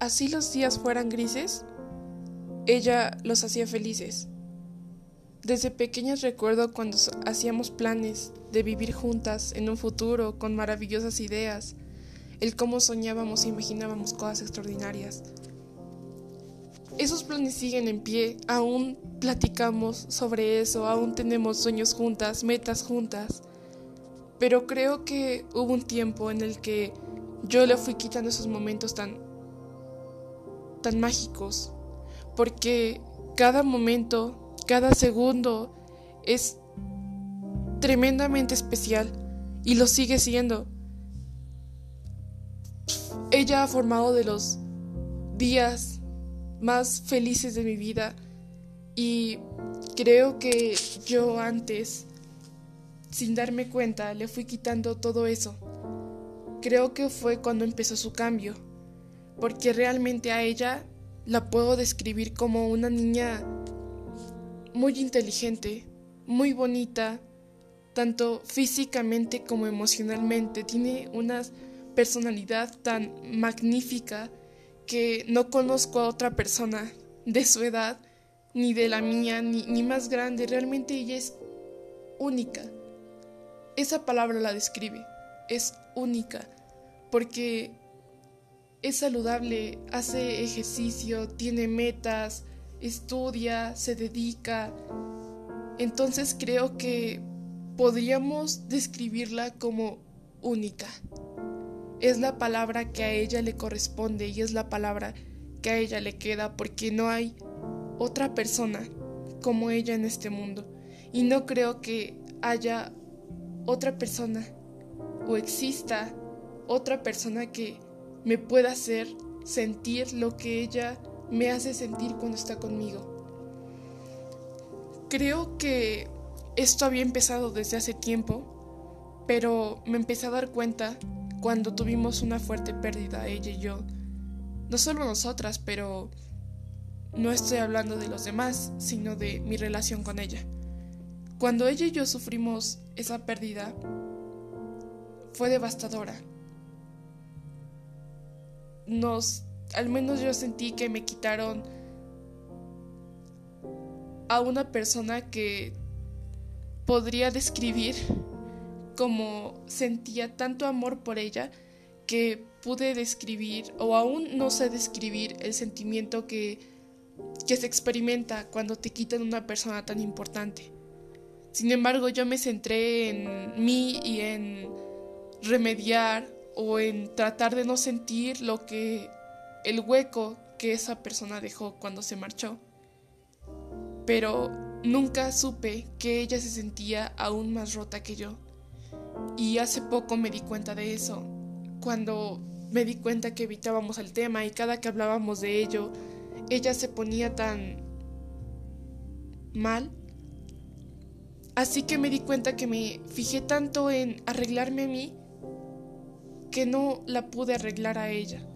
así los días fueran grises, ella los hacía felices. Desde pequeñas recuerdo cuando hacíamos planes de vivir juntas en un futuro con maravillosas ideas, el cómo soñábamos e imaginábamos cosas extraordinarias. Esos planes siguen en pie, aún platicamos sobre eso, aún tenemos sueños juntas, metas juntas, pero creo que hubo un tiempo en el que yo le fui quitando esos momentos tan tan mágicos, porque cada momento, cada segundo es tremendamente especial y lo sigue siendo. Ella ha formado de los días más felices de mi vida y creo que yo antes, sin darme cuenta, le fui quitando todo eso. Creo que fue cuando empezó su cambio, porque realmente a ella la puedo describir como una niña muy inteligente, muy bonita, tanto físicamente como emocionalmente. Tiene una personalidad tan magnífica que no conozco a otra persona de su edad, ni de la mía, ni, ni más grande. Realmente ella es única. Esa palabra la describe. Es única. Porque es saludable, hace ejercicio, tiene metas, estudia, se dedica. Entonces creo que podríamos describirla como única. Es la palabra que a ella le corresponde y es la palabra que a ella le queda porque no hay otra persona como ella en este mundo. Y no creo que haya otra persona o exista otra persona que me pueda hacer sentir lo que ella me hace sentir cuando está conmigo. Creo que esto había empezado desde hace tiempo, pero me empecé a dar cuenta cuando tuvimos una fuerte pérdida, ella y yo. No solo nosotras, pero no estoy hablando de los demás, sino de mi relación con ella. Cuando ella y yo sufrimos esa pérdida, fue devastadora nos, al menos yo sentí que me quitaron a una persona que podría describir como sentía tanto amor por ella que pude describir o aún no sé describir el sentimiento que, que se experimenta cuando te quitan una persona tan importante. Sin embargo, yo me centré en mí y en remediar o en tratar de no sentir lo que el hueco que esa persona dejó cuando se marchó. Pero nunca supe que ella se sentía aún más rota que yo. Y hace poco me di cuenta de eso, cuando me di cuenta que evitábamos el tema y cada que hablábamos de ello, ella se ponía tan mal. Así que me di cuenta que me fijé tanto en arreglarme a mí que no la pude arreglar a ella.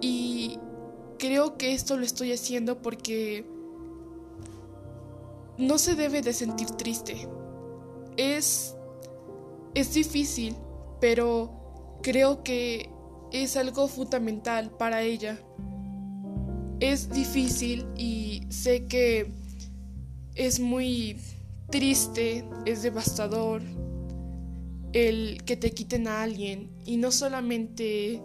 Y creo que esto lo estoy haciendo porque no se debe de sentir triste. Es es difícil, pero creo que es algo fundamental para ella. Es difícil y sé que es muy triste, es devastador, el que te quiten a alguien. Y no solamente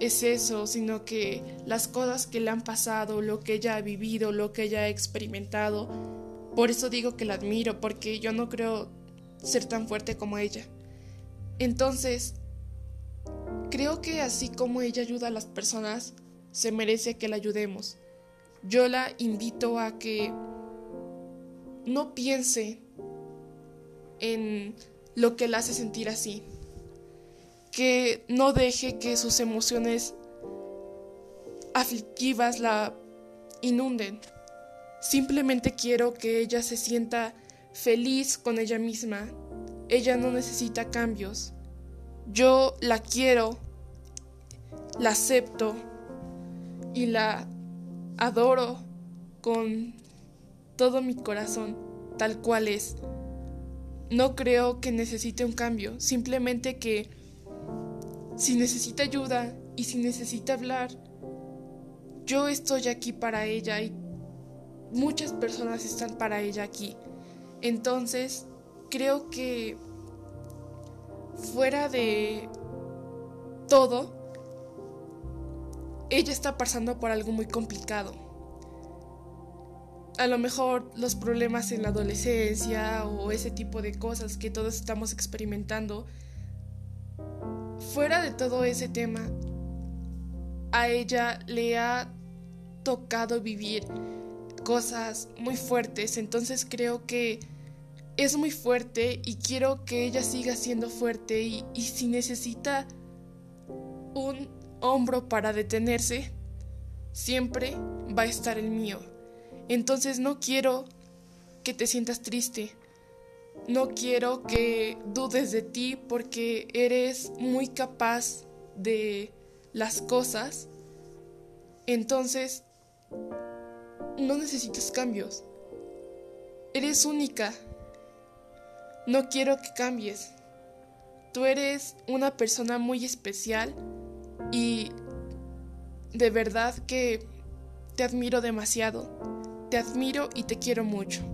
es eso, sino que las cosas que le han pasado, lo que ella ha vivido, lo que ella ha experimentado. Por eso digo que la admiro, porque yo no creo ser tan fuerte como ella. Entonces, creo que así como ella ayuda a las personas, se merece que la ayudemos. Yo la invito a que no piense en lo que la hace sentir así. Que no deje que sus emociones aflictivas la inunden. Simplemente quiero que ella se sienta feliz con ella misma. Ella no necesita cambios. Yo la quiero, la acepto y la adoro con todo mi corazón, tal cual es. No creo que necesite un cambio, simplemente que si necesita ayuda y si necesita hablar, yo estoy aquí para ella y muchas personas están para ella aquí. Entonces, creo que fuera de todo, ella está pasando por algo muy complicado. A lo mejor los problemas en la adolescencia o ese tipo de cosas que todos estamos experimentando. Fuera de todo ese tema, a ella le ha tocado vivir cosas muy fuertes, entonces creo que es muy fuerte y quiero que ella siga siendo fuerte y, si necesita un hombro para detenerse, siempre va a estar el mío. Entonces no quiero que te sientas triste. No quiero que dudes de ti porque eres muy capaz de las cosas. Entonces, no necesitas cambios. Eres única. No quiero que cambies. Tú eres una persona muy especial y de verdad que te admiro demasiado. Te admiro y te quiero mucho.